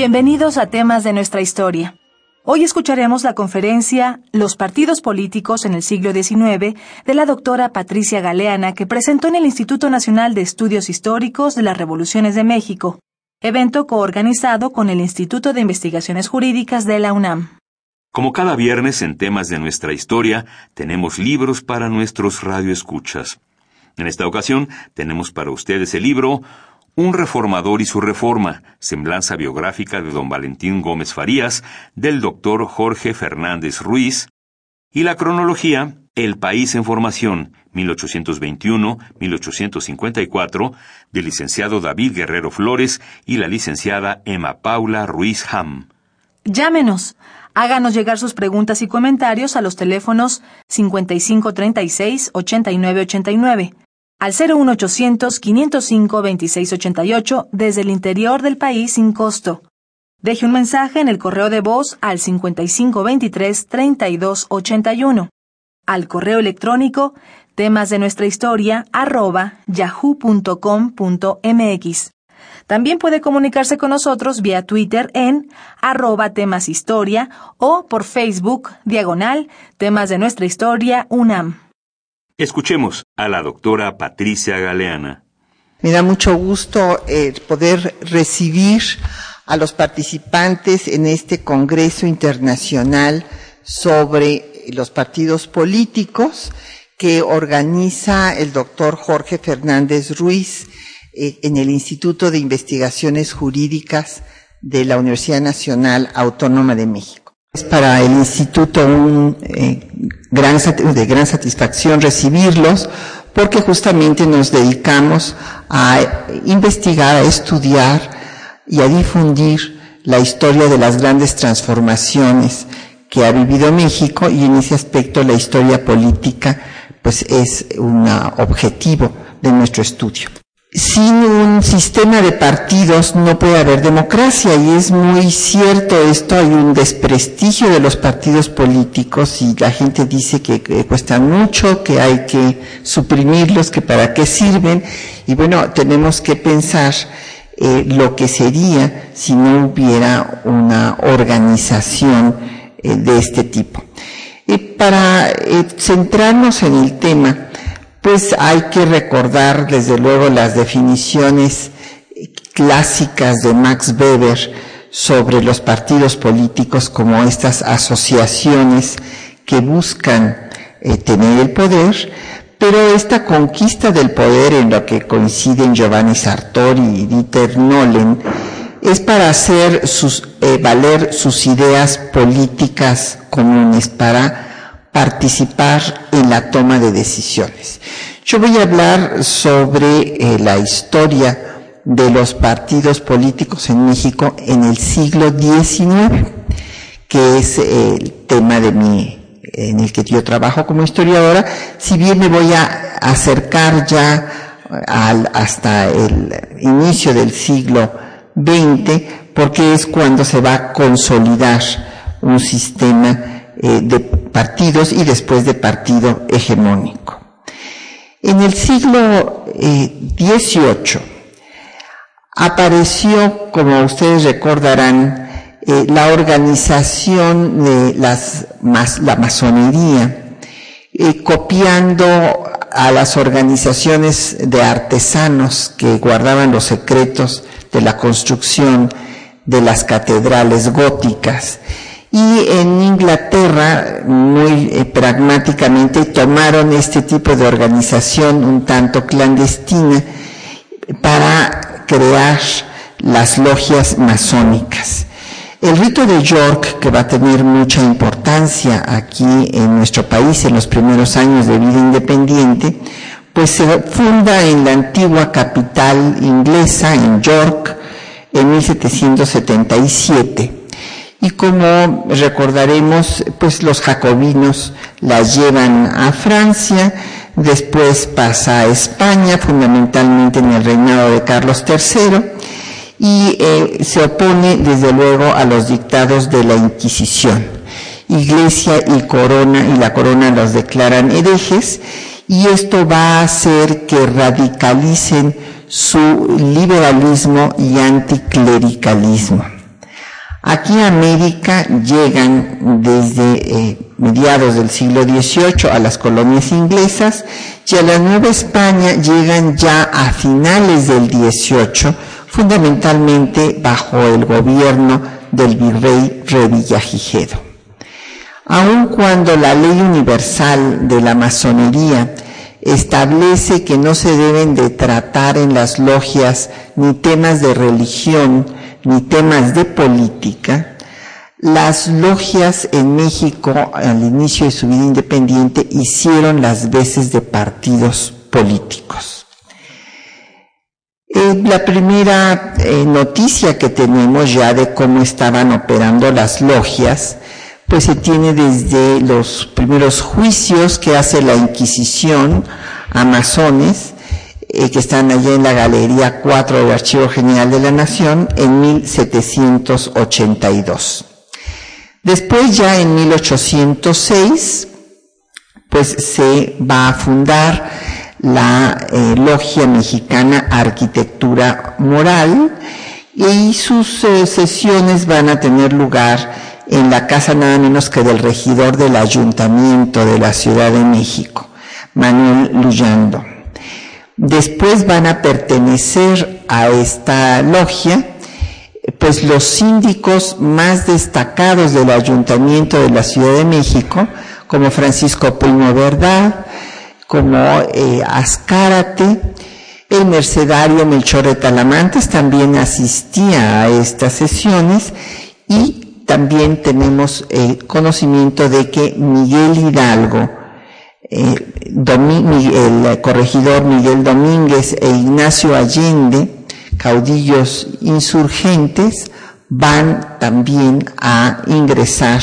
Bienvenidos a temas de nuestra historia. Hoy escucharemos la conferencia Los partidos políticos en el siglo XIX de la doctora Patricia Galeana que presentó en el Instituto Nacional de Estudios Históricos de las Revoluciones de México, evento coorganizado con el Instituto de Investigaciones Jurídicas de la UNAM. Como cada viernes en temas de nuestra historia, tenemos libros para nuestros radioescuchas. En esta ocasión tenemos para ustedes el libro Un reformador y su reforma, semblanza biográfica de don Valentín Gómez Farías, del doctor Jorge Fernández Ruiz, y la cronología El País en Formación, 1821-1854, del licenciado David Guerrero Flores y la licenciada Emma Paula Ruiz Ham. Llámenos. Háganos llegar sus preguntas y comentarios a los teléfonos 5536-8989, al 01800-505-2688 desde el interior del país sin costo. Deje un mensaje en el correo de voz al 5523-3281, al correo electrónico temas de nuestra historia arroba yahoo.com.mx. También puede comunicarse con nosotros vía Twitter en arroba temas historia o por Facebook diagonal temas de nuestra historia UNAM. Escuchemos a la doctora Patricia Galeana. Me da mucho gusto eh, poder recibir a los participantes en este Congreso Internacional sobre los partidos políticos que organiza el doctor Jorge Fernández Ruiz eh, en el Instituto de Investigaciones Jurídicas de la Universidad Nacional Autónoma de México. Es para el instituto un, eh, gran, de gran satisfacción recibirlos porque justamente nos dedicamos a investigar, a estudiar y a difundir la historia de las grandes transformaciones que ha vivido México y en ese aspecto la historia política pues es un objetivo de nuestro estudio. Sin un sistema de partidos no puede haber democracia y es muy cierto esto, hay un desprestigio de los partidos políticos y la gente dice que, cuestan mucho, que hay que suprimirlos, que para qué sirven y bueno, tenemos que pensar eh, lo que sería si no hubiera una organización eh, de este tipo. Y para eh, centrarnos en el tema, pues hay que recordar desde luego las definiciones clásicas de Max Weber sobre los partidos políticos como estas asociaciones que buscan eh, tener el poder, pero esta conquista del poder en lo que coinciden Giovanni Sartori y Dieter Nolen es para hacer sus, eh, valer sus ideas políticas comunes, para participar en la toma de decisiones. Yo voy a hablar sobre eh, la historia de los partidos políticos en México en el siglo XIX, que es el tema de mi en el que yo trabajo como historiadora, si bien me voy a acercar ya al, hasta el inicio del siglo XX, porque es cuando se va a consolidar un sistema eh, de partidos y después de partido hegemónico. En el siglo XVIII eh, apareció, como ustedes recordarán, eh, la organización de las, la masonería, copiando a las organizaciones de artesanos que guardaban los secretos de la construcción de las catedrales góticas. Y en Inglaterra, muy eh, pragmáticamente, tomaron este tipo de organización un tanto clandestina para crear las logias masónicas. El rito de York, que va a tener mucha importancia aquí en nuestro país en los primeros años de vida independiente, pues se funda en la antigua capital inglesa, en York, en 1777. Y como recordaremos, pues los jacobinos la llevan a Francia, después pasa a España, fundamentalmente en el reinado de Carlos III, y eh, se opone desde luego a los dictados de la Inquisición. Iglesia y corona y la corona los declaran herejes y esto va a hacer que radicalicen su liberalismo y anticlericalismo. Aquí a América llegan desde eh, mediados del siglo XVIII a las colonias inglesas y a la Nueva España llegan ya a finales del XVIII fundamentalmente bajo el gobierno del virrey Revillagigedo. Aun cuando la ley universal de la masonería establece que no se deben de tratar en las logias ni temas de religión ni temas de política, las logias en México al inicio de su vida independiente hicieron las veces de partidos políticos. Eh, la primera eh, noticia que tenemos ya de cómo estaban operando las logias, pues se tiene desde los primeros juicios que hace la Inquisición a masones, eh, que están allá en la Galería 4 del Archivo General de la Nación en 1782. Después ya en 1806, pues se va a fundar la eh, Logia Mexicana Arquitectura Moral y sus eh, sesiones van a tener lugar en la casa nada menos que del regidor del ayuntamiento de la Ciudad de México, Manuel Luyando. Después van a pertenecer a esta logia pues los síndicos más destacados del ayuntamiento de la Ciudad de México, como Francisco Primo Verdad, como eh, Ascárate, el mercedario Melchor de Talamantes también asistía a estas sesiones y también tenemos el conocimiento de que Miguel Hidalgo, eh, el corregidor Miguel Domínguez e Ignacio Allende, caudillos insurgentes, van también a ingresar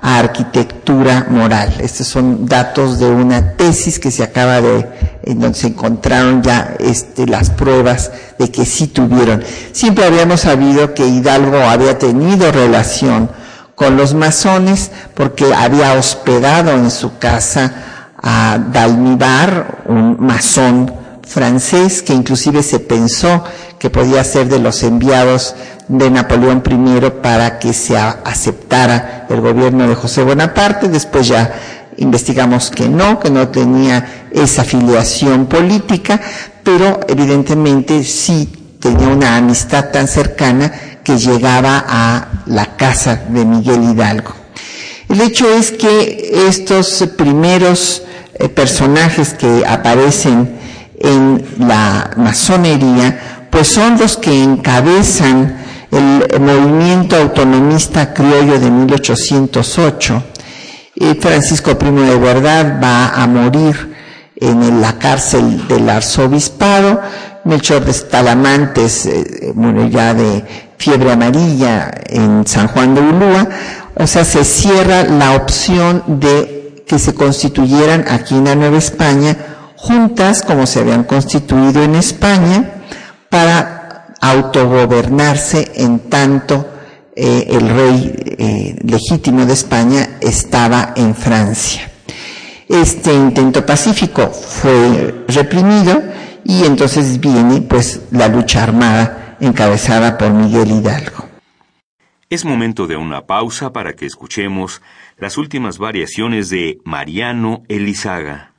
a arquitectura moral. Estos son datos de una tesis que se acaba de, en donde se encontraron ya este, las pruebas de que sí tuvieron. Siempre habíamos sabido que Hidalgo había tenido relación con los masones porque había hospedado en su casa a Dalmibar, un masón francés que inclusive se pensó que podía ser de los enviados de Napoleón I para que se aceptara el gobierno de José Bonaparte. Después ya investigamos que no, que no tenía esa afiliación política, pero evidentemente sí tenía una amistad tan cercana que llegaba a la casa de Miguel Hidalgo. El hecho es que estos primeros eh, personajes que aparecen en la masonería, pues son los que encabezan el movimiento autonomista criollo de 1808. Francisco Primo de Verdad va a morir en la cárcel del arzobispado. Melchor de Talamantes eh, muere ya de fiebre amarilla en San Juan de Ulúa. O sea, se cierra la opción de que se constituyeran aquí en la Nueva España juntas como se habían constituido en España para autogobernarse en tanto eh, el rey eh, legítimo de España estaba en Francia. Este intento pacífico fue reprimido y entonces viene pues la lucha armada encabezada por Miguel Hidalgo. Es momento de una pausa para que escuchemos las últimas variaciones de Mariano Elizaga.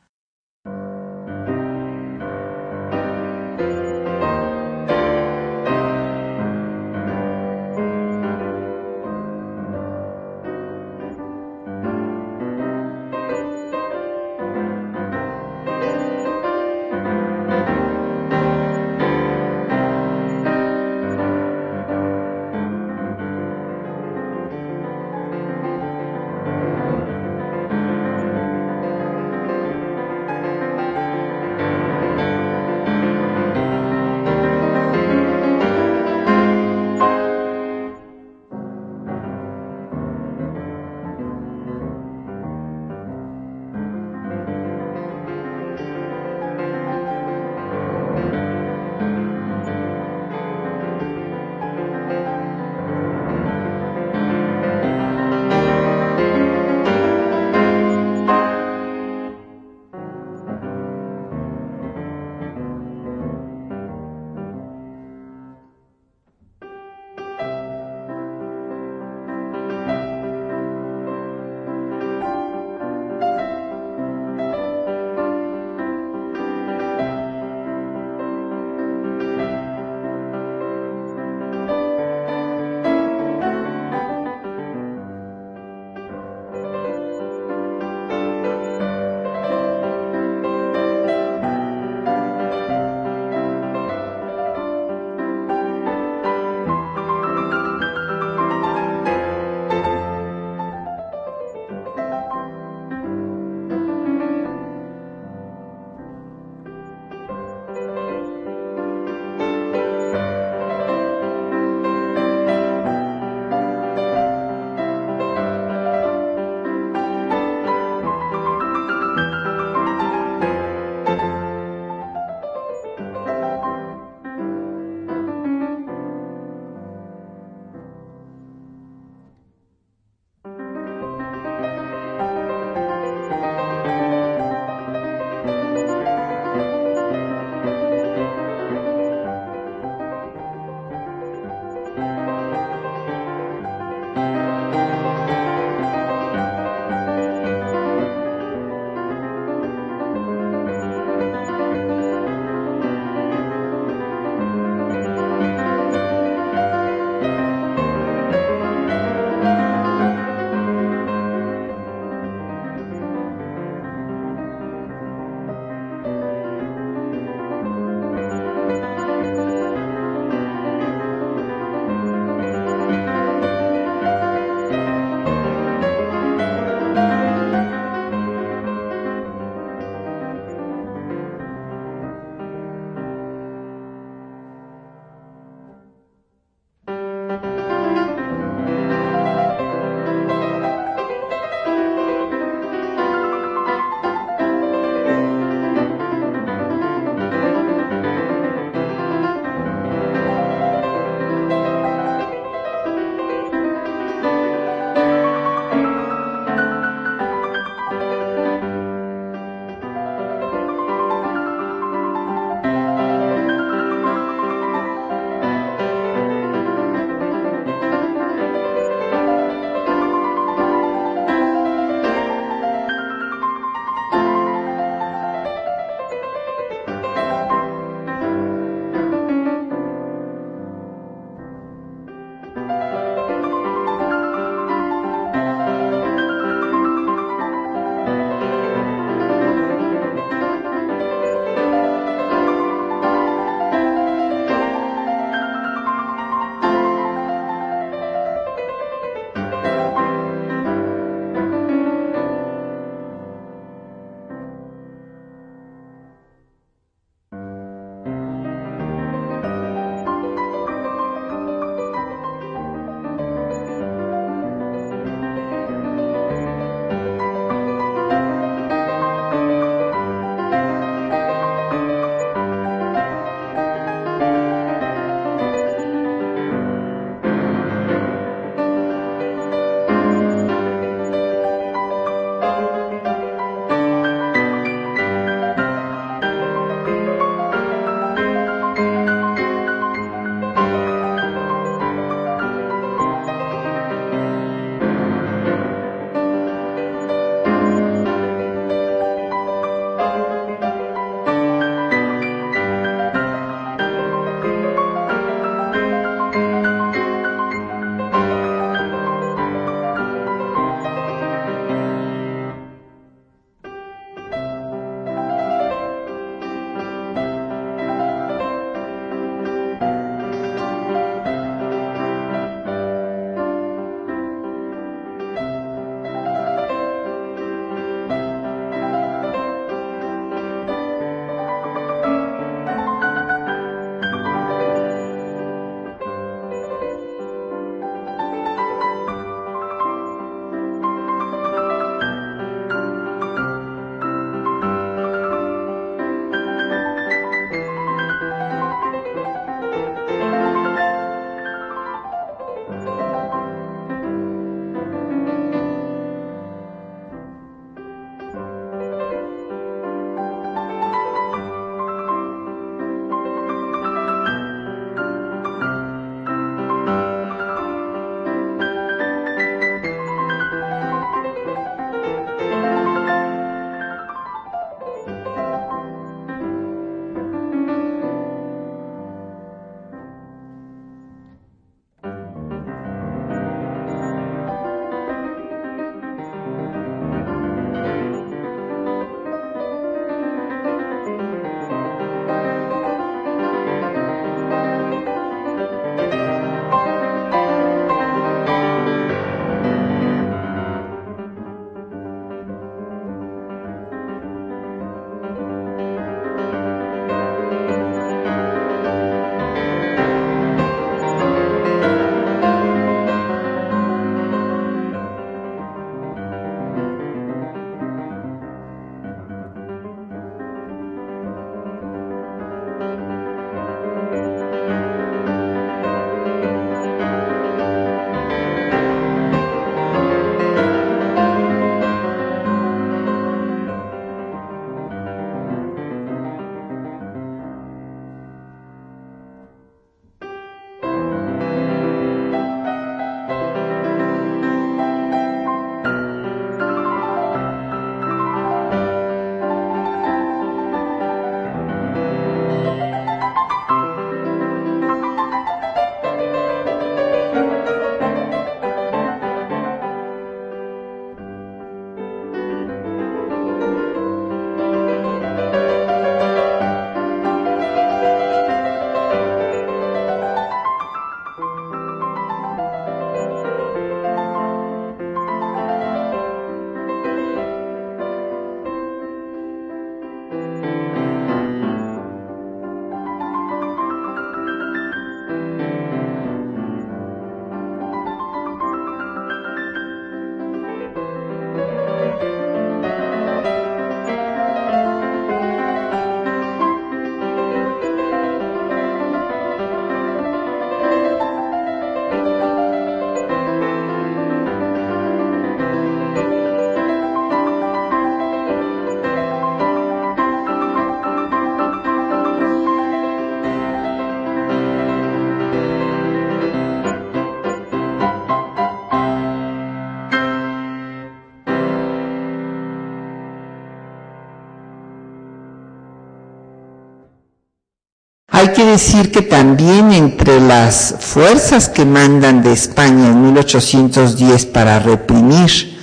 Decir que también entre las fuerzas que mandan de España en 1810 para reprimir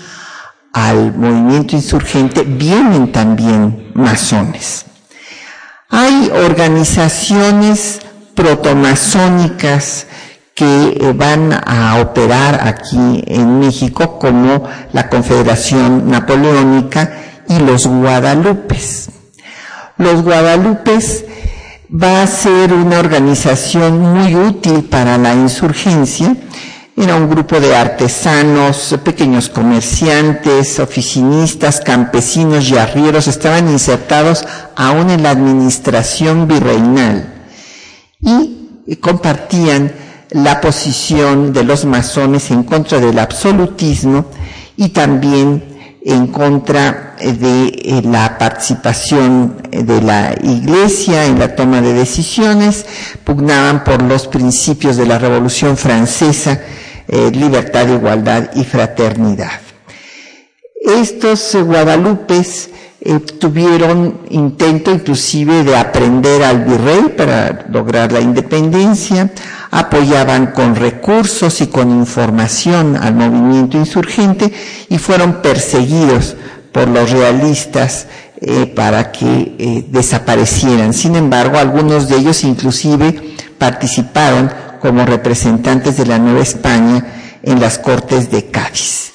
al movimiento insurgente vienen también masones. Hay organizaciones protomasónicas que eh, van a operar aquí en México como la Confederación Napoleónica y los Guadalupes. Los Guadalupes va a ser una organización muy útil para la insurgencia. Era un grupo de artesanos, pequeños comerciantes, oficinistas, campesinos y arrieros, estaban insertados aún en la administración virreinal y compartían la posición de los masones en contra del absolutismo y también en contra de eh, la participación de la Iglesia en la toma de decisiones, pugnaban por los principios de la Revolución Francesa, eh, libertad, igualdad y fraternidad. Estos guadalupes eh, tuvieron intento inclusive de aprender al virrey para lograr la independencia, apoyaban con recursos y con información al movimiento insurgente y fueron perseguidos por los realistas eh, para que eh, desaparecieran. Sin embargo, algunos de ellos inclusive participaron como representantes de la Nueva España en las Cortes de Cádiz.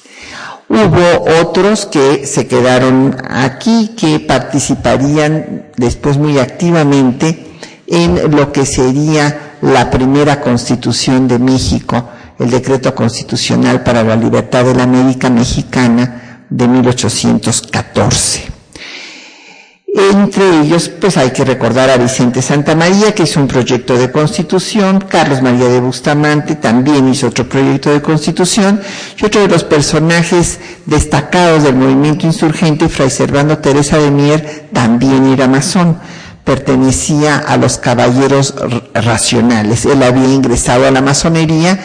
Hubo otros que se quedaron aquí, que participarían después muy activamente en lo que sería la primera constitución de México, el decreto constitucional para la libertad de la América Mexicana de 1814. Entre ellos, pues hay que recordar a Vicente Santa María, que hizo un proyecto de constitución, Carlos María de Bustamante también hizo otro proyecto de constitución, y otro de los personajes destacados del movimiento insurgente, Fray Servando Teresa de Mier, también era masón, pertenecía a los caballeros racionales. Él había ingresado a la masonería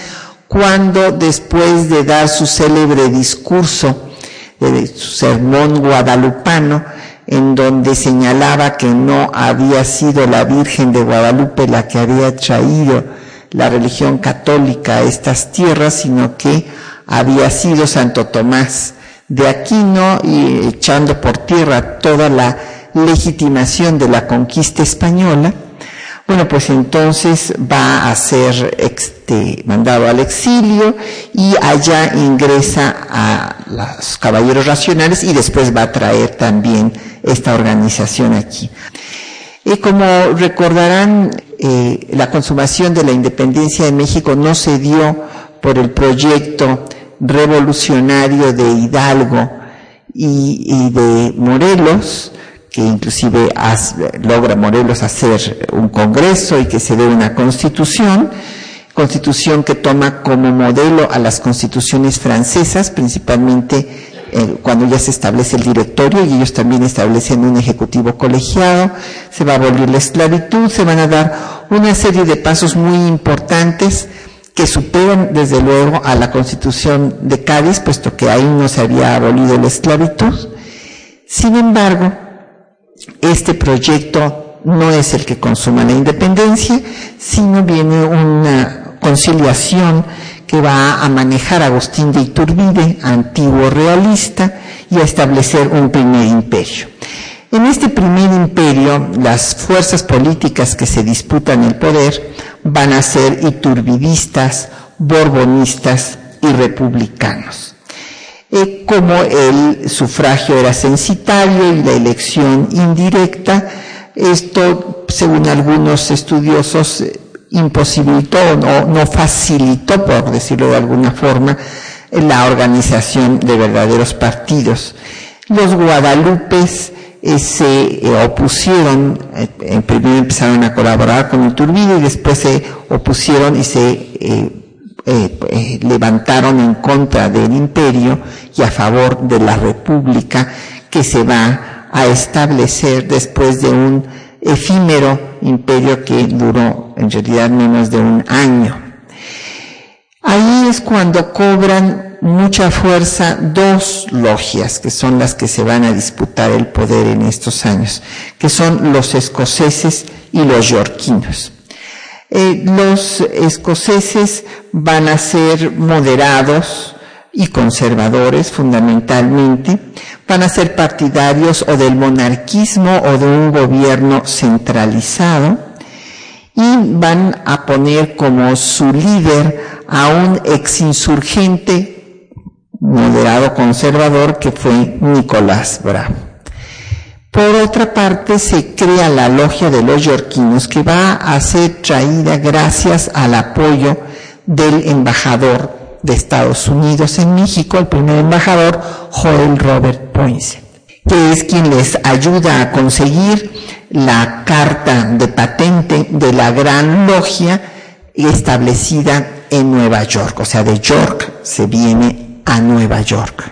cuando, después de dar su célebre discurso, de su sermón guadalupano, en donde señalaba que no había sido la Virgen de Guadalupe la que había traído la religión católica a estas tierras, sino que había sido Santo Tomás de Aquino y echando por tierra toda la legitimación de la conquista española, bueno, pues entonces va a ser este, mandado al exilio y allá ingresa a los caballeros racionales y después va a traer también esta organización aquí. Y como recordarán, eh, la consumación de la independencia de México no se dio por el proyecto revolucionario de Hidalgo y, y de Morelos, que inclusive logra Morelos hacer un congreso y que se dé una constitución, constitución que toma como modelo a las constituciones francesas, principalmente eh, cuando ya se establece el directorio y ellos también establecen un ejecutivo colegiado, se va a abolir la esclavitud, se van a dar una serie de pasos muy importantes que superan desde luego a la constitución de Cádiz, puesto que ahí no se había abolido la esclavitud. Sin embargo, este proyecto no es el que consuma la independencia, sino viene una conciliación que va a manejar Agustín de Iturbide, antiguo realista, y a establecer un primer imperio. En este primer imperio, las fuerzas políticas que se disputan el poder van a ser iturbidistas, borbonistas y republicanos como el sufragio era censitario y la elección indirecta, esto, según algunos estudiosos, eh, imposibilitó o no, facilitó, por decirlo de alguna forma, la organización de verdaderos partidos. Los guadalupes eh, se eh, opusieron, primero empezaron a colaborar con Iturbide y después se opusieron y se eh, eh, levantaron en contra del imperio y a favor de la república que se va a establecer después de un efímero imperio que duró en realidad menos de un año. Ahí es cuando cobran mucha fuerza dos logias que son las que se van a disputar el poder en estos años, que son los escoceses y los yorquinos. Eh, los escoceses van a ser moderados y conservadores fundamentalmente, van a ser partidarios o del monarquismo o de un gobierno centralizado y van a poner como su líder a un exinsurgente moderado conservador que fue Nicolás Bravo. Por otra parte, se crea la logia de los yorquinos que va a ser traída gracias al apoyo del embajador de Estados Unidos en México, el primer embajador, Joel Robert Poinsett, que es quien les ayuda a conseguir la carta de patente de la Gran Logia establecida en Nueva York, o sea, de York se viene a Nueva York.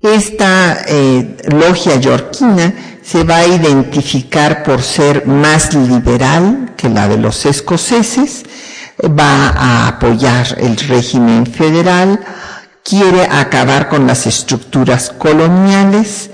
Esta eh, logia yorquina se va a identificar por ser más liberal que la de los escoceses, va a apoyar el régimen federal, quiere acabar con las estructuras coloniales,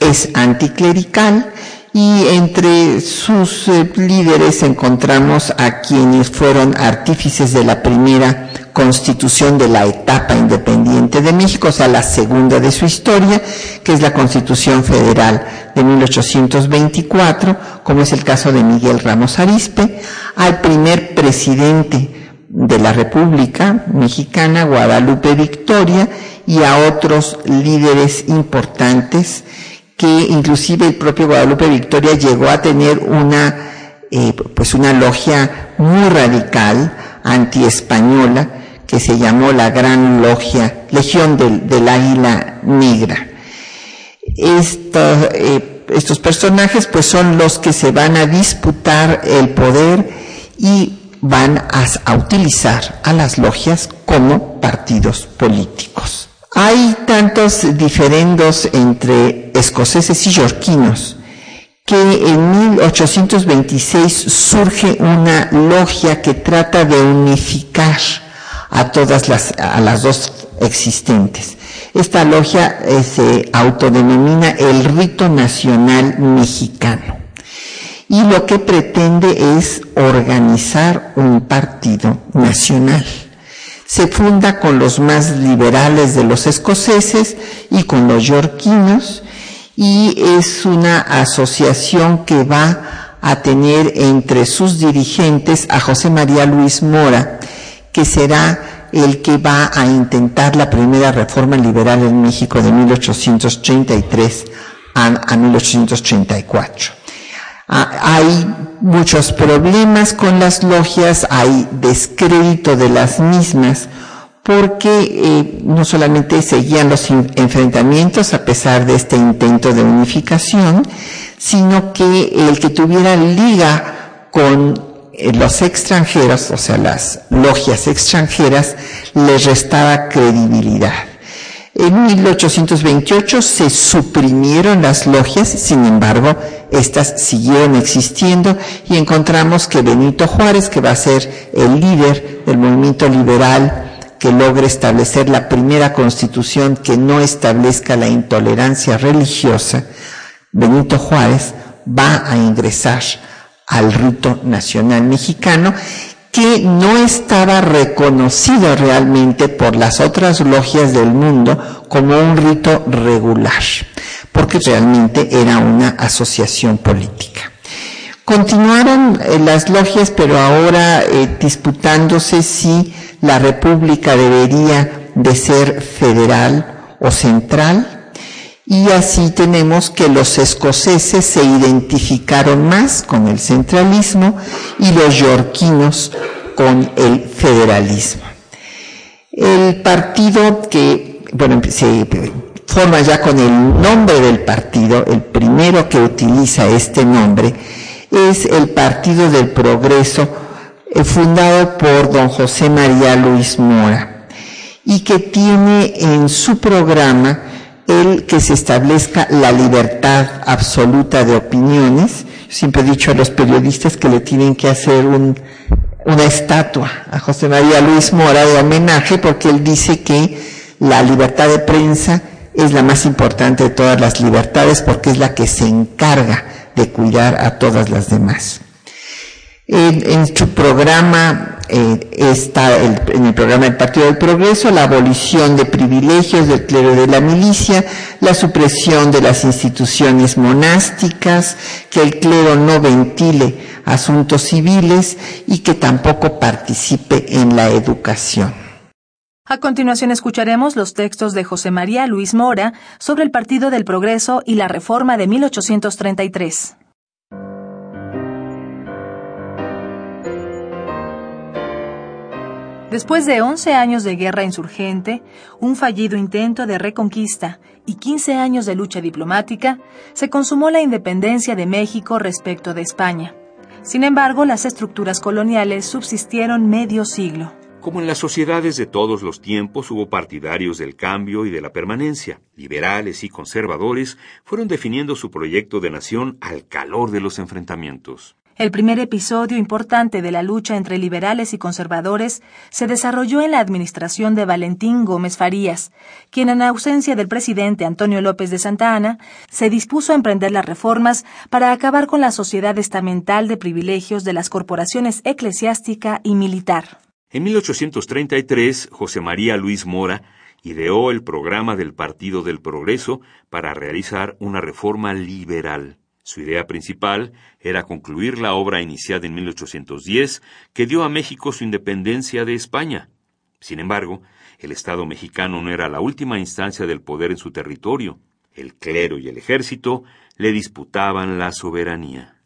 es anticlerical y entre sus eh, líderes encontramos a quienes fueron artífices de la primera constitución de la etapa independiente de México, o sea, la segunda de su historia, que es la Constitución Federal de 1824, como es el caso de Miguel Ramos Arispe, al primer presidente de la República Mexicana, Guadalupe Victoria, y a otros líderes importantes que inclusive el propio Guadalupe Victoria llegó a tener una, eh, pues una logia muy radical, anti-española, que se llamó la Gran Logia, Legión del, Águila Negra. Eh, estos personajes pues son los que se van a disputar el poder y van a utilizar a las logias como partidos políticos. Hay tantos diferendos entre escoceses y yorquinos que en 1826 surge una logia que trata de unificar a todas las, a las dos existentes. Esta logia eh, se autodenomina el rito nacional mexicano y lo que pretende es organizar un partido nacional se funda con los más liberales de los escoceses y con los yorquinos y es una asociación que va a tener entre sus dirigentes a José María Luis Mora, que será el que va a intentar la primera reforma liberal en México de 1833 a, 1834. Ah, hay muchos problemas con las logias, hay descrédito de las mismas, porque eh, no solamente seguían los enfrentamientos a pesar de este intento de unificación, sino que el que tuviera liga con los extranjeros, o sea, las logias extranjeras, les restaba credibilidad. En 1828 se suprimieron las logias, sin embargo, estas siguieron existiendo y encontramos que Benito Juárez, que va a ser el líder del movimiento liberal que logre establecer la primera constitución que no establezca la intolerancia religiosa, Benito Juárez va a ingresar al rito nacional mexicano que no estaba reconocido realmente por las otras logias del mundo como un rito regular, porque realmente era una asociación política. Continuaron eh, las logias, pero ahora eh, disputándose si la república debería de ser federal o central, y así tenemos que los escoceses se identificaron más con el centralismo y los yorquinos con el federalismo. El partido que, bueno, se forma ya con el nombre del partido, el primero que utiliza este nombre, es el Partido del Progreso, eh, fundado por don José María Luis Mora, y que tiene en su programa el que se establezca la libertad absoluta de opiniones. siempre he dicho a los periodistas que le tienen que hacer una estatua a José María Luis Mora de homenaje porque él dice que la libertad de prensa es la más importante de todas las libertades porque es la que se encarga de cuidar a todas las demás. En, su programa eh, está en el programa del Partido del Progreso la abolición de privilegios del clero de la milicia, la supresión de las instituciones monásticas, que el clero no ventile asuntos civiles y que tampoco participe en la educación. A continuación escucharemos los textos de José María Luis Mora sobre el Partido del Progreso y la Reforma de 1833. Después de 11 años de guerra insurgente, un fallido intento de reconquista y 15 años de lucha diplomática, se consumó la independencia de México respecto de España. Sin embargo, las estructuras coloniales subsistieron medio siglo. Como en las sociedades de todos los tiempos hubo partidarios del cambio y de la permanencia, liberales y conservadores fueron definiendo su proyecto de nación al calor de los enfrentamientos. El primer episodio importante de la lucha entre liberales y conservadores se desarrolló en la administración de Valentín Gómez Farías, quien en ausencia del presidente Antonio López de Santa Ana se dispuso a emprender las reformas para acabar con la sociedad estamental de privilegios de las corporaciones eclesiástica y militar. En 1833, José María Luis Mora ideó el programa del Partido del Progreso para realizar una reforma liberal. Su idea principal era concluir la obra iniciada en 1810 que dio a México su independencia de España. Sin embargo, el Estado mexicano no era la última instancia del poder en su territorio. El clero y el ejército le disputaban la soberanía.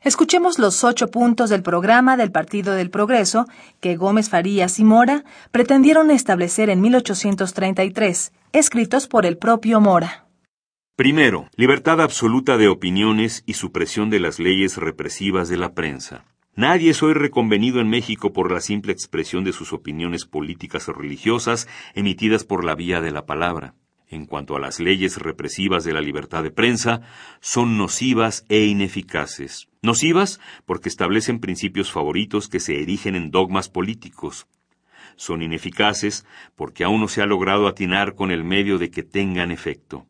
Escuchemos los ocho puntos del programa del Partido del Progreso que Gómez Farías y Mora pretendieron establecer en 1833, escritos por el propio Mora. Primero, libertad absoluta de opiniones y supresión de las leyes represivas de la prensa. Nadie es hoy reconvenido en México por la simple expresión de sus opiniones políticas o religiosas emitidas por la vía de la palabra. En cuanto a las leyes represivas de la libertad de prensa, son nocivas e ineficaces. Nocivas porque establecen principios favoritos que se erigen en dogmas políticos. Son ineficaces porque aún no se ha logrado atinar con el medio de que tengan efecto.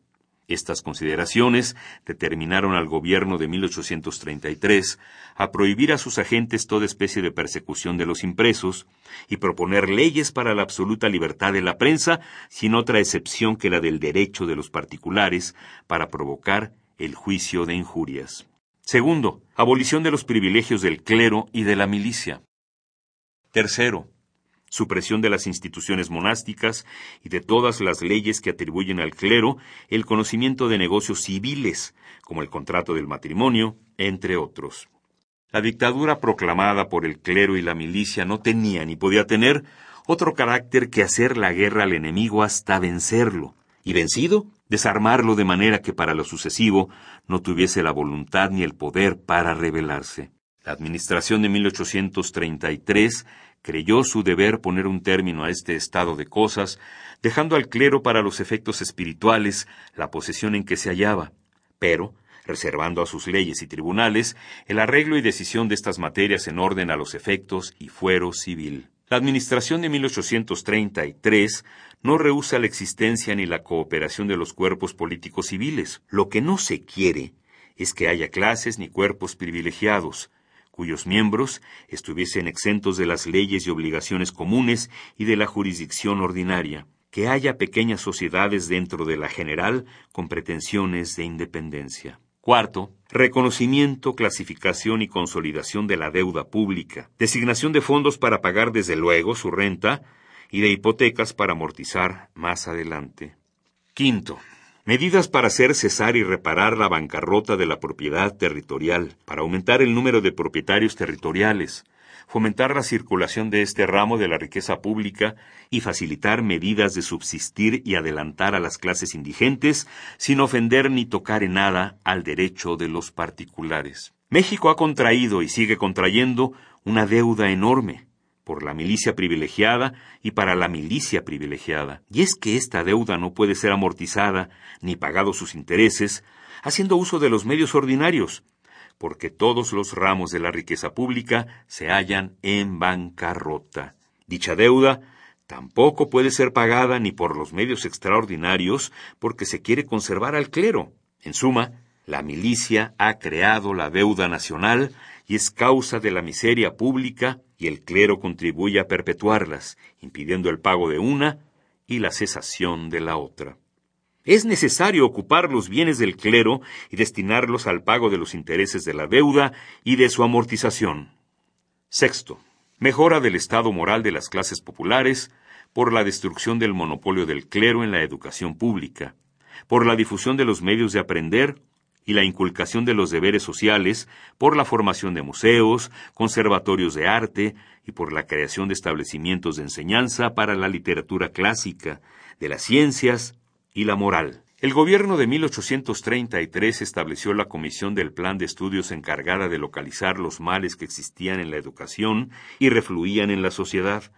Estas consideraciones determinaron al gobierno de 1833 a prohibir a sus agentes toda especie de persecución de los impresos y proponer leyes para la absoluta libertad de la prensa, sin otra excepción que la del derecho de los particulares para provocar el juicio de injurias. Segundo, abolición de los privilegios del clero y de la milicia. Tercero, supresión de las instituciones monásticas y de todas las leyes que atribuyen al clero el conocimiento de negocios civiles, como el contrato del matrimonio, entre otros. La dictadura proclamada por el clero y la milicia no tenía ni podía tener otro carácter que hacer la guerra al enemigo hasta vencerlo, y vencido, desarmarlo de manera que para lo sucesivo no tuviese la voluntad ni el poder para rebelarse. La administración de 1833 creyó su deber poner un término a este estado de cosas, dejando al clero para los efectos espirituales la posesión en que se hallaba, pero reservando a sus leyes y tribunales el arreglo y decisión de estas materias en orden a los efectos y fuero civil. La administración de 1833 no rehúsa la existencia ni la cooperación de los cuerpos políticos civiles. Lo que no se quiere es que haya clases ni cuerpos privilegiados, cuyos miembros estuviesen exentos de las leyes y obligaciones comunes y de la jurisdicción ordinaria, que haya pequeñas sociedades dentro de la general con pretensiones de independencia. Cuarto, reconocimiento, clasificación y consolidación de la deuda pública, designación de fondos para pagar desde luego su renta y de hipotecas para amortizar más adelante. Quinto, Medidas para hacer cesar y reparar la bancarrota de la propiedad territorial, para aumentar el número de propietarios territoriales, fomentar la circulación de este ramo de la riqueza pública y facilitar medidas de subsistir y adelantar a las clases indigentes sin ofender ni tocar en nada al derecho de los particulares. México ha contraído y sigue contrayendo una deuda enorme, por la milicia privilegiada y para la milicia privilegiada. Y es que esta deuda no puede ser amortizada ni pagados sus intereses haciendo uso de los medios ordinarios, porque todos los ramos de la riqueza pública se hallan en bancarrota. Dicha deuda Tampoco puede ser pagada ni por los medios extraordinarios porque se quiere conservar al clero. En suma, la milicia ha creado la deuda nacional y es causa de la miseria pública y el clero contribuye a perpetuarlas, impidiendo el pago de una y la cesación de la otra. Es necesario ocupar los bienes del clero y destinarlos al pago de los intereses de la deuda y de su amortización. Sexto, mejora del estado moral de las clases populares por la destrucción del monopolio del clero en la educación pública, por la difusión de los medios de aprender y la inculcación de los deberes sociales, por la formación de museos, conservatorios de arte y por la creación de establecimientos de enseñanza para la literatura clásica, de las ciencias y la moral. El gobierno de 1833 estableció la Comisión del Plan de Estudios encargada de localizar los males que existían en la educación y refluían en la sociedad.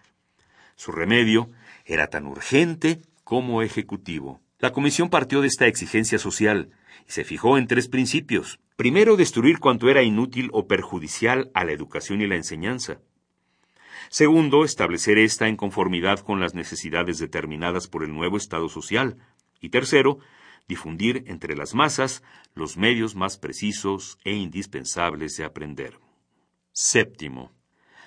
Su remedio era tan urgente como ejecutivo. La comisión partió de esta exigencia social y se fijó en tres principios. Primero, destruir cuanto era inútil o perjudicial a la educación y la enseñanza. Segundo, establecer esta en conformidad con las necesidades determinadas por el nuevo Estado social, y tercero, difundir entre las masas los medios más precisos e indispensables de aprender. Séptimo,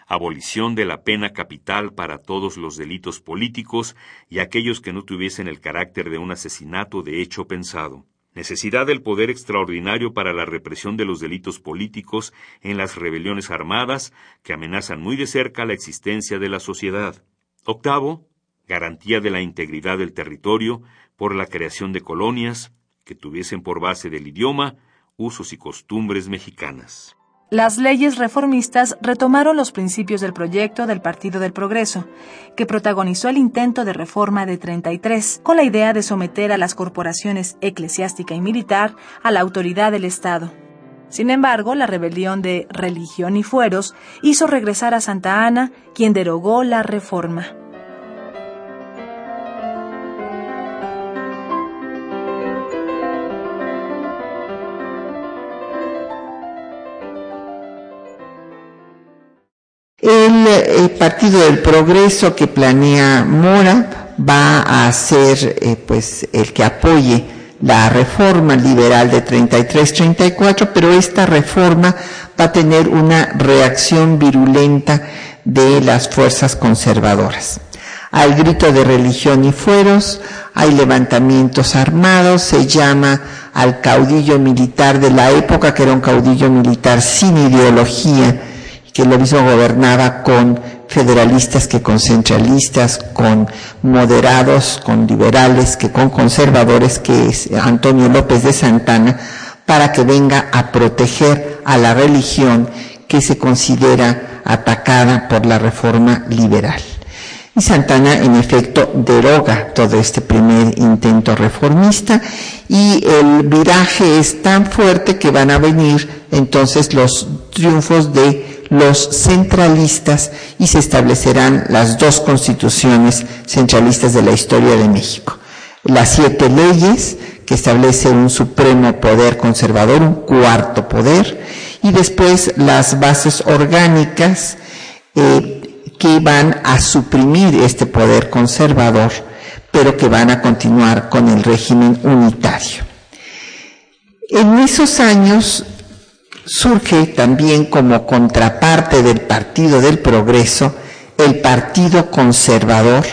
abolición de la pena capital para todos los delitos políticos y aquellos que no tuviesen el carácter de un asesinato de hecho pensado. Necesidad del poder extraordinario para la represión de los delitos políticos en las rebeliones armadas que amenazan muy de cerca la existencia de la sociedad. Octavo, garantía de la integridad del territorio por la creación de colonias que tuviesen por base del idioma, usos y costumbres mexicanas. Las leyes reformistas retomaron los principios del proyecto del Partido del Progreso, que protagonizó el intento de reforma de 33, con la idea de someter a las corporaciones eclesiástica y militar a la autoridad del Estado. Sin embargo, la rebelión de Religión y Fueros hizo regresar a Santa Ana, quien derogó la reforma. El, Partido del Progreso que planea Mora va a ser eh, pues el que apoye la reforma liberal de 33-34, pero esta reforma va a tener una reacción virulenta de las fuerzas conservadoras. Hay grito de religión y fueros, hay levantamientos armados, se llama al caudillo militar de la época, que era un caudillo militar sin ideología, que lo mismo gobernaba con federalistas que con centralistas, con moderados, con liberales, que con conservadores, que es Antonio López de Santana, para que venga a proteger a la religión que se considera atacada por la reforma liberal. Y Santana, en efecto, deroga todo este primer intento reformista y el viraje es tan fuerte que van a venir entonces los triunfos de los centralistas y se establecerán las dos constituciones centralistas de la historia de México. Las siete leyes que establecen un supremo poder conservador, un cuarto poder, y después las bases orgánicas eh, que van a suprimir este poder conservador, pero que van a continuar con el régimen unitario. En esos años surge también como contraparte del Partido del Progreso el Partido Conservador,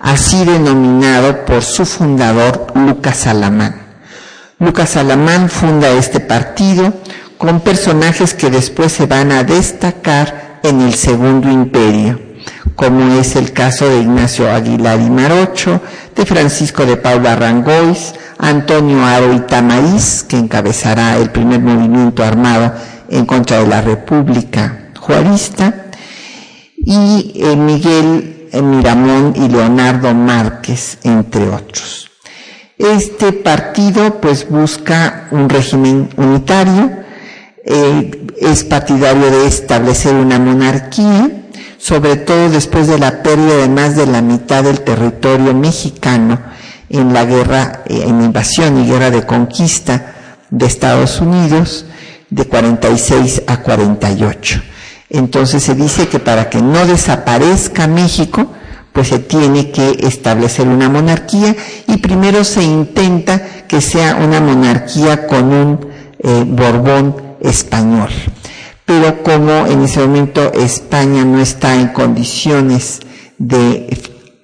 así denominado por su fundador Lucas Alamán. Lucas Alamán funda este partido con personajes que después se van a destacar en el Segundo Imperio, como es el caso de Ignacio Aguilar y Marocho, de Francisco de Paula Rangois, Antonio Aro y que encabezará el primer movimiento armado en contra de la República Juarista, y eh, Miguel eh, Miramón y Leonardo Márquez, entre otros. Este partido pues busca un régimen unitario, eh, es partidario de establecer una monarquía, sobre todo después de la pérdida de más de la mitad del territorio mexicano en la guerra, en invasión y guerra de conquista de Estados Unidos de 46 a 48. Entonces se dice que para que no desaparezca México, pues se tiene que establecer una monarquía y primero se intenta que sea una monarquía con un eh, Borbón español. Pero como en ese momento España no está en condiciones de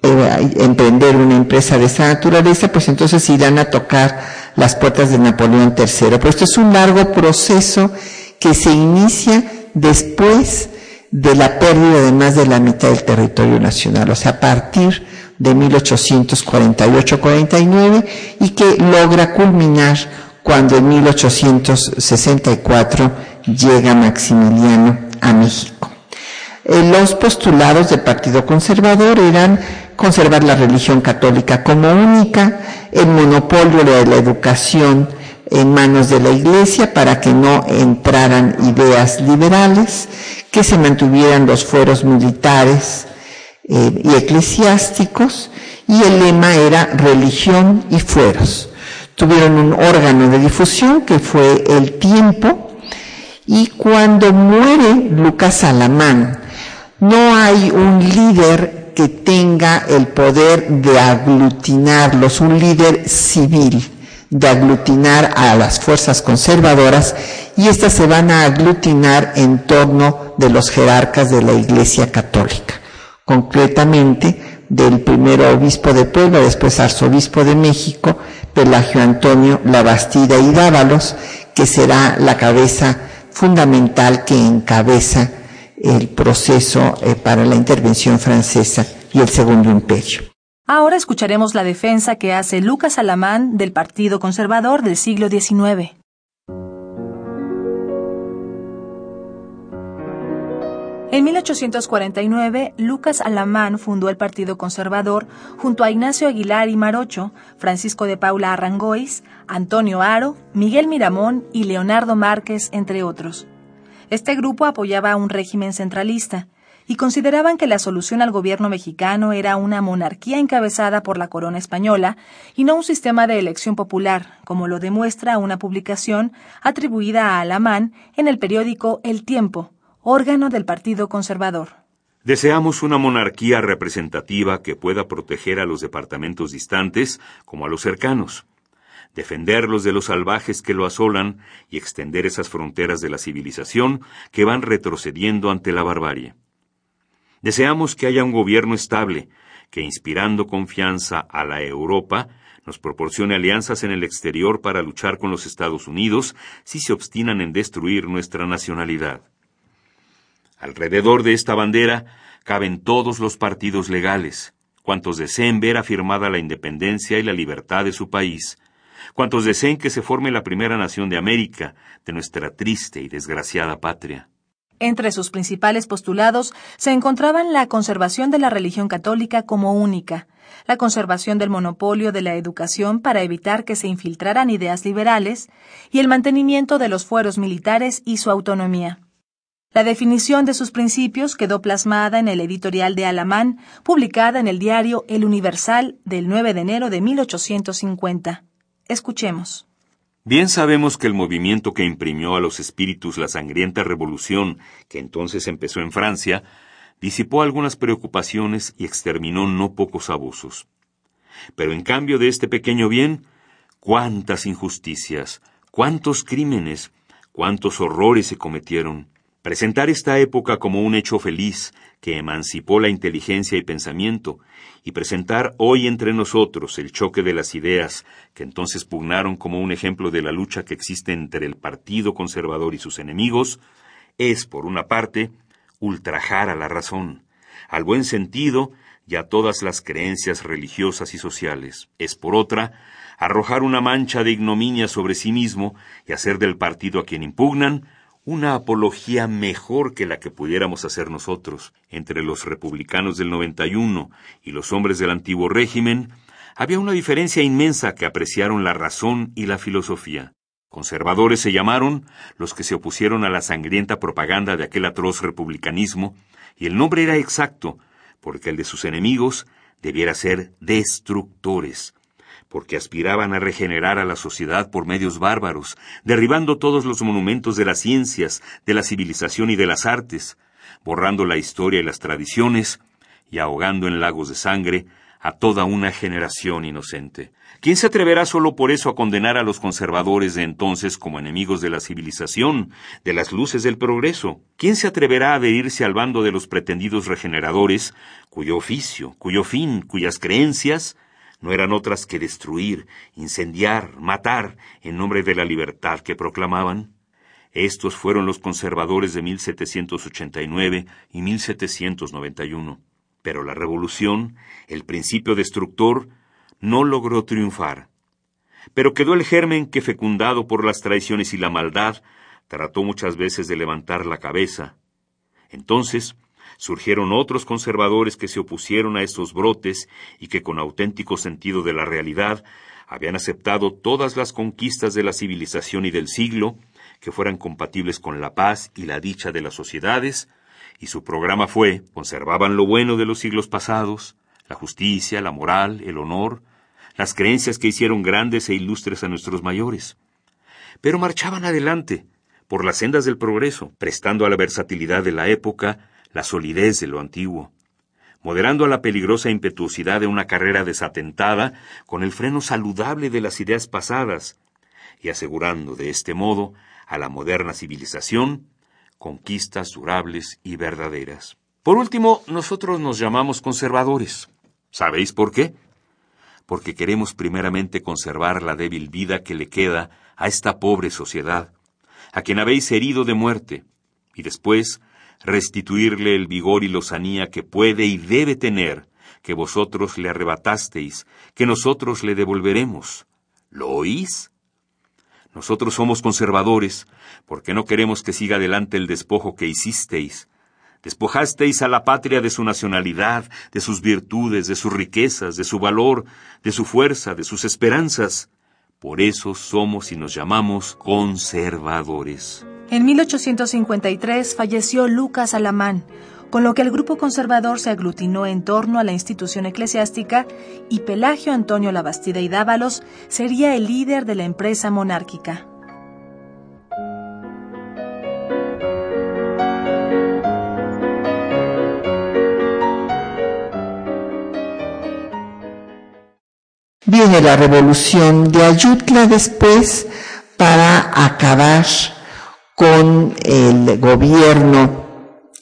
eh, emprender una empresa de esa naturaleza, pues entonces irán a tocar las puertas de Napoleón III. Pero esto es un largo proceso que se inicia después de la pérdida de más de la mitad del territorio nacional, o sea, a partir de 1848-49 y que logra culminar cuando en 1864 llega Maximiliano a México. Eh, los postulados del Partido Conservador eran conservar la religión católica como única, el monopolio de la educación en manos de la Iglesia para que no entraran ideas liberales, que se mantuvieran los fueros militares eh, y eclesiásticos, y el lema era religión y fueros. Tuvieron un órgano de difusión que fue el tiempo, y cuando muere Lucas Alamán, no hay un líder que tenga el poder de aglutinarlos, un líder civil de aglutinar a las fuerzas conservadoras y éstas se van a aglutinar en torno de los jerarcas de la Iglesia Católica, concretamente del primer obispo de Puebla, después arzobispo de México, Pelagio Antonio Labastida y Dávalos, que será la cabeza fundamental que encabeza el proceso eh, para la intervención francesa y el Segundo Imperio. Ahora escucharemos la defensa que hace Lucas Alamán del Partido Conservador del siglo XIX. En 1849, Lucas Alamán fundó el Partido Conservador junto a Ignacio Aguilar y Marocho, Francisco de Paula Arrangois, Antonio Aro, Miguel Miramón y Leonardo Márquez, entre otros. Este grupo apoyaba a un régimen centralista, y consideraban que la solución al gobierno mexicano era una monarquía encabezada por la corona española y no un sistema de elección popular, como lo demuestra una publicación atribuida a Alamán en el periódico El Tiempo, órgano del Partido Conservador. Deseamos una monarquía representativa que pueda proteger a los departamentos distantes como a los cercanos, defenderlos de los salvajes que lo asolan y extender esas fronteras de la civilización que van retrocediendo ante la barbarie. Deseamos que haya un gobierno estable, que inspirando confianza a la Europa, nos proporcione alianzas en el exterior para luchar con los Estados Unidos si se obstinan en destruir nuestra nacionalidad. Alrededor de esta bandera caben todos los partidos legales, cuantos deseen ver afirmada la independencia y la libertad de su país, cuantos deseen que se forme la primera nación de América, de nuestra triste y desgraciada patria. Entre sus principales postulados se encontraban la conservación de la religión católica como única, la conservación del monopolio de la educación para evitar que se infiltraran ideas liberales y el mantenimiento de los fueros militares y su autonomía. La definición de sus principios quedó plasmada en el editorial de Alamán, publicada en el diario El Universal del 9 de enero de 1850. Escuchemos. Bien sabemos que el movimiento que imprimió a los espíritus la sangrienta revolución que entonces empezó en Francia, disipó algunas preocupaciones y exterminó no pocos abusos. Pero en cambio de este pequeño bien, cuántas injusticias, cuántos crímenes, cuántos horrores se cometieron, Presentar esta época como un hecho feliz que emancipó la inteligencia y pensamiento, y presentar hoy entre nosotros el choque de las ideas que entonces pugnaron como un ejemplo de la lucha que existe entre el Partido Conservador y sus enemigos, es, por una parte, ultrajar a la razón, al buen sentido y a todas las creencias religiosas y sociales. Es, por otra, arrojar una mancha de ignominia sobre sí mismo y hacer del partido a quien impugnan una apología mejor que la que pudiéramos hacer nosotros. Entre los republicanos del 91 y los hombres del antiguo régimen, había una diferencia inmensa que apreciaron la razón y la filosofía. Conservadores se llamaron los que se opusieron a la sangrienta propaganda de aquel atroz republicanismo, y el nombre era exacto, porque el de sus enemigos debiera ser destructores, porque aspiraban a regenerar a la sociedad por medios bárbaros, derribando todos los monumentos de las ciencias, de la civilización y de las artes, borrando la historia y las tradiciones, y ahogando en lagos de sangre a toda una generación inocente. ¿Quién se atreverá solo por eso a condenar a los conservadores de entonces como enemigos de la civilización, de las luces del progreso? ¿Quién se atreverá a adherirse al bando de los pretendidos regeneradores, cuyo oficio, cuyo fin, cuyas creencias no eran otras que destruir, incendiar, matar en nombre de la libertad que proclamaban? Estos fueron los conservadores de 1789 y 1791. Pero la revolución, el principio destructor, no logró triunfar. Pero quedó el germen que, fecundado por las traiciones y la maldad, trató muchas veces de levantar la cabeza. Entonces, surgieron otros conservadores que se opusieron a estos brotes y que con auténtico sentido de la realidad habían aceptado todas las conquistas de la civilización y del siglo que fueran compatibles con la paz y la dicha de las sociedades, y su programa fue conservaban lo bueno de los siglos pasados, la justicia, la moral, el honor, las creencias que hicieron grandes e ilustres a nuestros mayores. Pero marchaban adelante, por las sendas del progreso, prestando a la versatilidad de la época la solidez de lo antiguo, moderando a la peligrosa impetuosidad de una carrera desatentada con el freno saludable de las ideas pasadas, y asegurando de este modo a la moderna civilización conquistas durables y verdaderas. Por último, nosotros nos llamamos conservadores. ¿Sabéis por qué? Porque queremos primeramente conservar la débil vida que le queda a esta pobre sociedad, a quien habéis herido de muerte, y después restituirle el vigor y lozanía que puede y debe tener, que vosotros le arrebatasteis, que nosotros le devolveremos. ¿Lo oís? Nosotros somos conservadores, porque no queremos que siga adelante el despojo que hicisteis. Despojasteis a la patria de su nacionalidad, de sus virtudes, de sus riquezas, de su valor, de su fuerza, de sus esperanzas. Por eso somos y nos llamamos conservadores. En 1853 falleció Lucas Alamán, con lo que el grupo conservador se aglutinó en torno a la institución eclesiástica y Pelagio Antonio Labastida y Dávalos sería el líder de la empresa monárquica. Viene la revolución de Ayutla después para acabar con el gobierno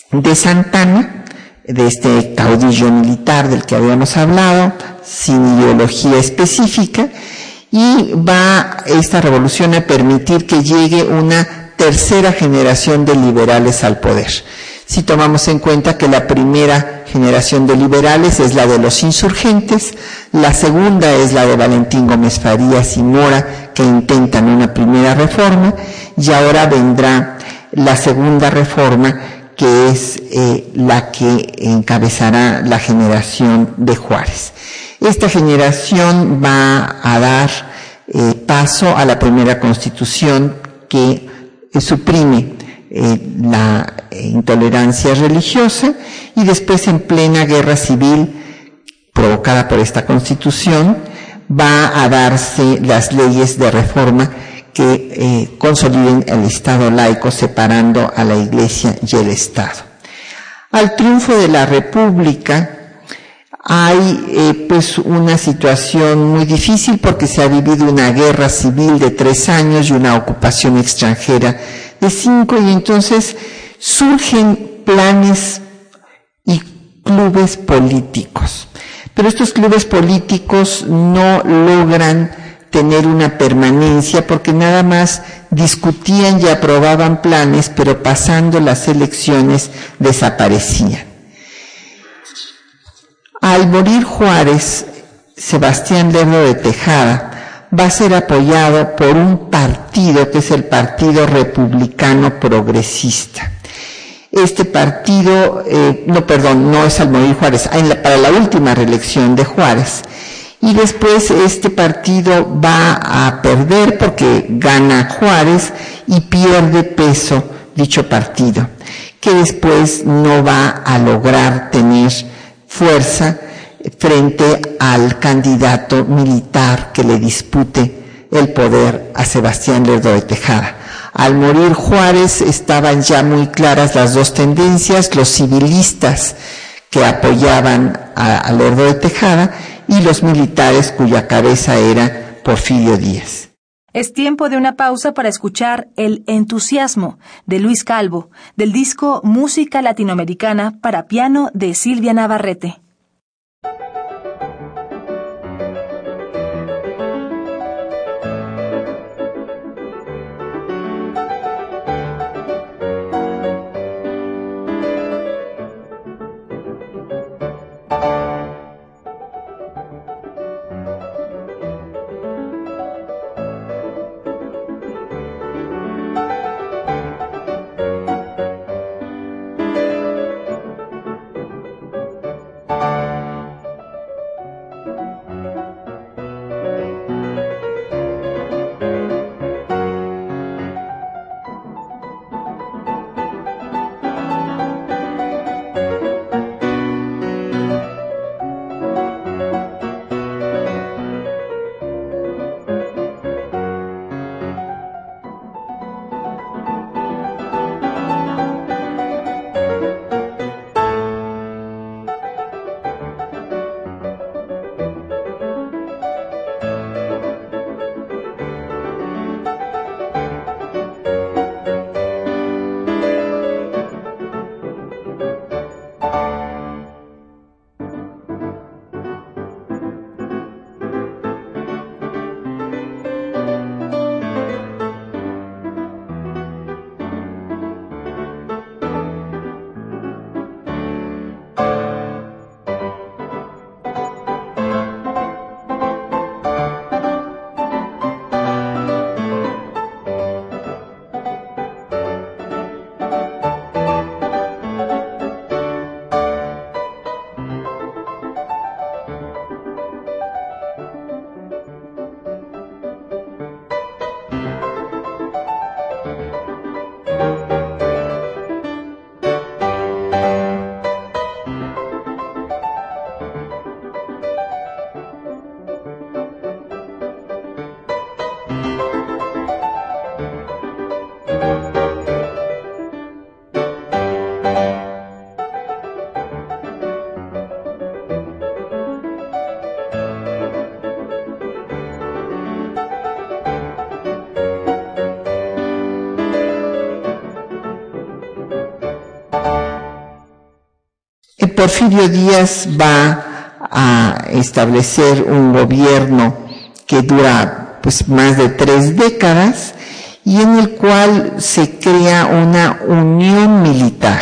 de Santana, de este caudillo militar del que habíamos hablado, sin ideología específica, y va esta revolución a permitir que llegue una tercera generación de liberales al poder. Si tomamos en cuenta que la primera generación de liberales es la de los insurgentes, la segunda es la de Valentín Gómez Farías y Mora, que intentan una primera reforma, y ahora vendrá la segunda reforma que es eh, la que encabezará la generación de Juárez. Esta generación va a dar eh, paso a la primera constitución que eh, suprime la intolerancia religiosa y después en plena guerra civil provocada por esta constitución va a darse las leyes de reforma que eh, consoliden el Estado laico separando a la Iglesia y el Estado. Al triunfo de la República hay eh, pues una situación muy difícil porque se ha vivido una guerra civil de tres años y una ocupación extranjera de cinco y entonces surgen planes y clubes políticos. Pero estos clubes políticos no logran tener una permanencia porque nada más discutían y aprobaban planes, pero pasando las elecciones desaparecían. Al morir Juárez, Sebastián Lerdo de Tejada va a ser apoyado por un partido que es el Partido Republicano Progresista. Este partido, eh, no, perdón, no es al morir Juárez, para la última reelección de Juárez, y después este partido va a perder porque gana Juárez y pierde peso dicho partido, que después no va a lograr tener fuerza frente al candidato militar que le dispute el poder a Sebastián Lerdo de Tejada. Al morir Juárez estaban ya muy claras las dos tendencias, los civilistas que apoyaban a, Lerdo de Tejada y los militares cuya cabeza era Porfirio Díaz. Es tiempo de una pausa para escuchar El entusiasmo de Luis Calvo, del disco Música Latinoamericana para piano de Silvia Navarrete. Porfirio Díaz va a establecer un gobierno que dura pues más de tres décadas y en el cual se crea una unión militar.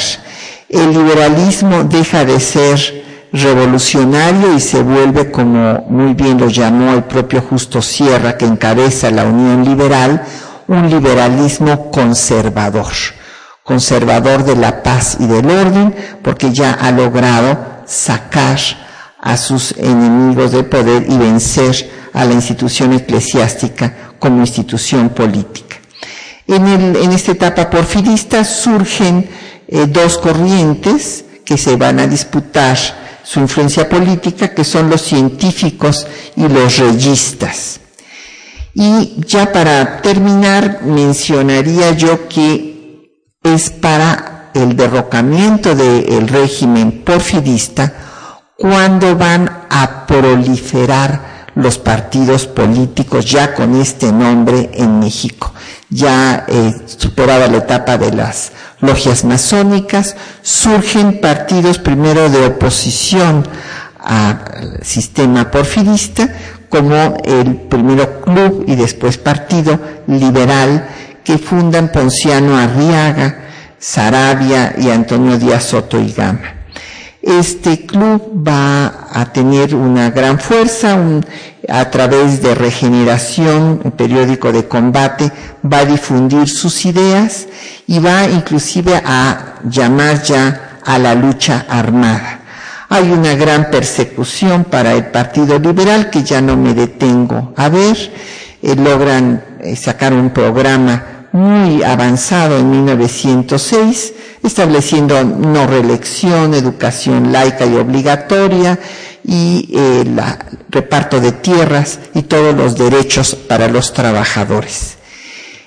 El liberalismo deja de ser revolucionario y se vuelve, como muy bien lo llamó el propio Justo Sierra, que encabeza la Unión Liberal, un liberalismo conservador conservador de la paz y del orden, porque ya ha logrado sacar a sus enemigos de poder y vencer a la institución eclesiástica como institución política. En, esta etapa porfirista surgen eh, dos corrientes que se van a disputar su influencia política, que son los científicos y los reyistas. Y ya para terminar, mencionaría yo que es para el derrocamiento del régimen porfirista cuando van a proliferar los partidos políticos ya con este nombre en México. Ya eh, superada la etapa de las logias masónicas, surgen partidos primero de oposición al sistema porfirista, como el primero club y después partido liberal que fundan Ponciano Arriaga, Sarabia y Antonio Díaz Soto y Gama. Este club va a tener una gran fuerza a través de regeneración, un periódico de combate, va a difundir sus ideas y va inclusive a llamar ya a la lucha armada. Hay una gran persecución para el Partido Liberal que ya no me detengo a ver. Eh, logran eh, sacar un programa muy avanzado en 1906, estableciendo no reelección, educación laica y obligatoria y el eh, reparto de tierras y todos los derechos para los trabajadores.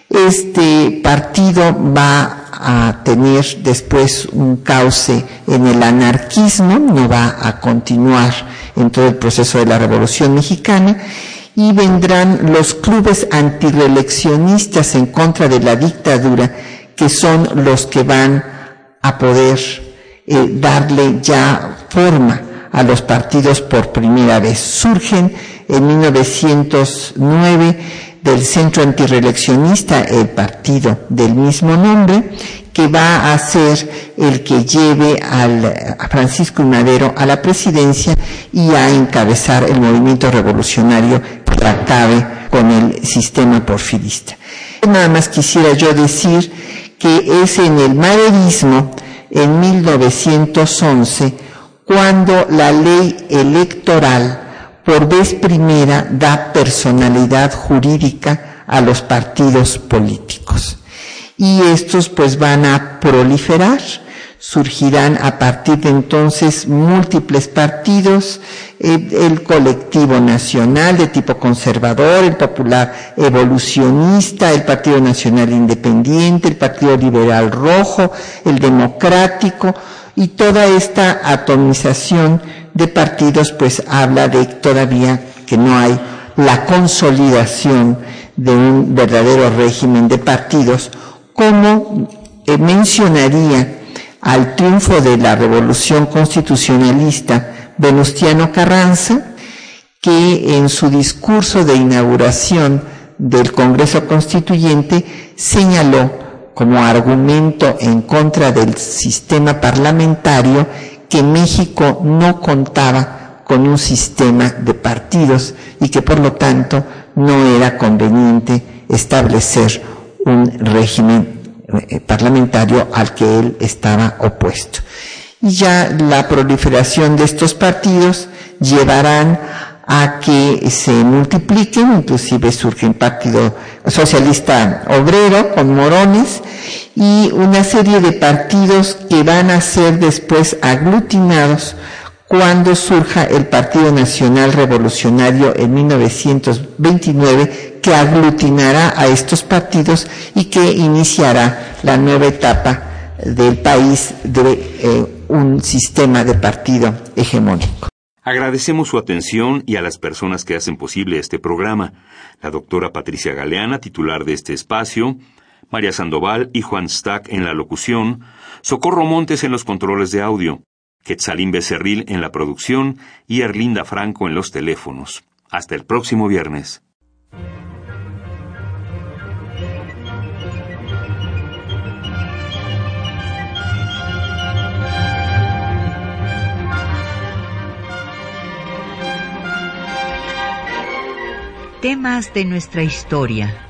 Este partido va a tener después un cauce en el anarquismo, no va a continuar en todo el proceso de la Revolución Mexicana, y vendrán los clubes antireeleccionistas en contra de la dictadura, que son los que van a poder eh, darle ya forma a los partidos por primera vez. Surgen en 1909 del centro antireeleccionista, el partido del mismo nombre, que va a ser el que lleve al, a Francisco Madero a la presidencia y a encabezar el movimiento revolucionario que acabe con el sistema porfirista. Nada más quisiera yo decir que es en el maderismo, en 1911, cuando la ley electoral por vez primera da personalidad jurídica a los partidos políticos. Y estos pues van a proliferar, surgirán a partir de entonces múltiples partidos, el, colectivo nacional de tipo conservador, el popular evolucionista, el Partido Nacional Independiente, el Partido Liberal Rojo, el Democrático, y toda esta atomización de partidos pues habla de todavía que no hay la consolidación de un verdadero régimen de partidos, como eh, mencionaría al triunfo de la revolución constitucionalista Venustiano Carranza, que en su discurso de inauguración del Congreso Constituyente señaló como argumento en contra del sistema parlamentario que México no contaba con un sistema de partidos y que por lo tanto no era conveniente establecer un régimen eh, parlamentario al que él estaba opuesto. Y ya la proliferación de estos partidos llevarán a que se multipliquen, inclusive surge un partido socialista obrero con morones y una serie de partidos que van a ser después aglutinados cuando surja el Partido Nacional Revolucionario en 1929, que aglutinará a estos partidos y que iniciará la nueva etapa del país de eh, un sistema de partido hegemónico. Agradecemos su atención y a las personas que hacen posible este programa. La doctora Patricia Galeana, titular de este espacio, María Sandoval y Juan Stack en la locución, Socorro Montes en los controles de audio, Quetzalín Becerril en la producción y Erlinda Franco en los teléfonos. Hasta el próximo viernes. Temas de nuestra historia.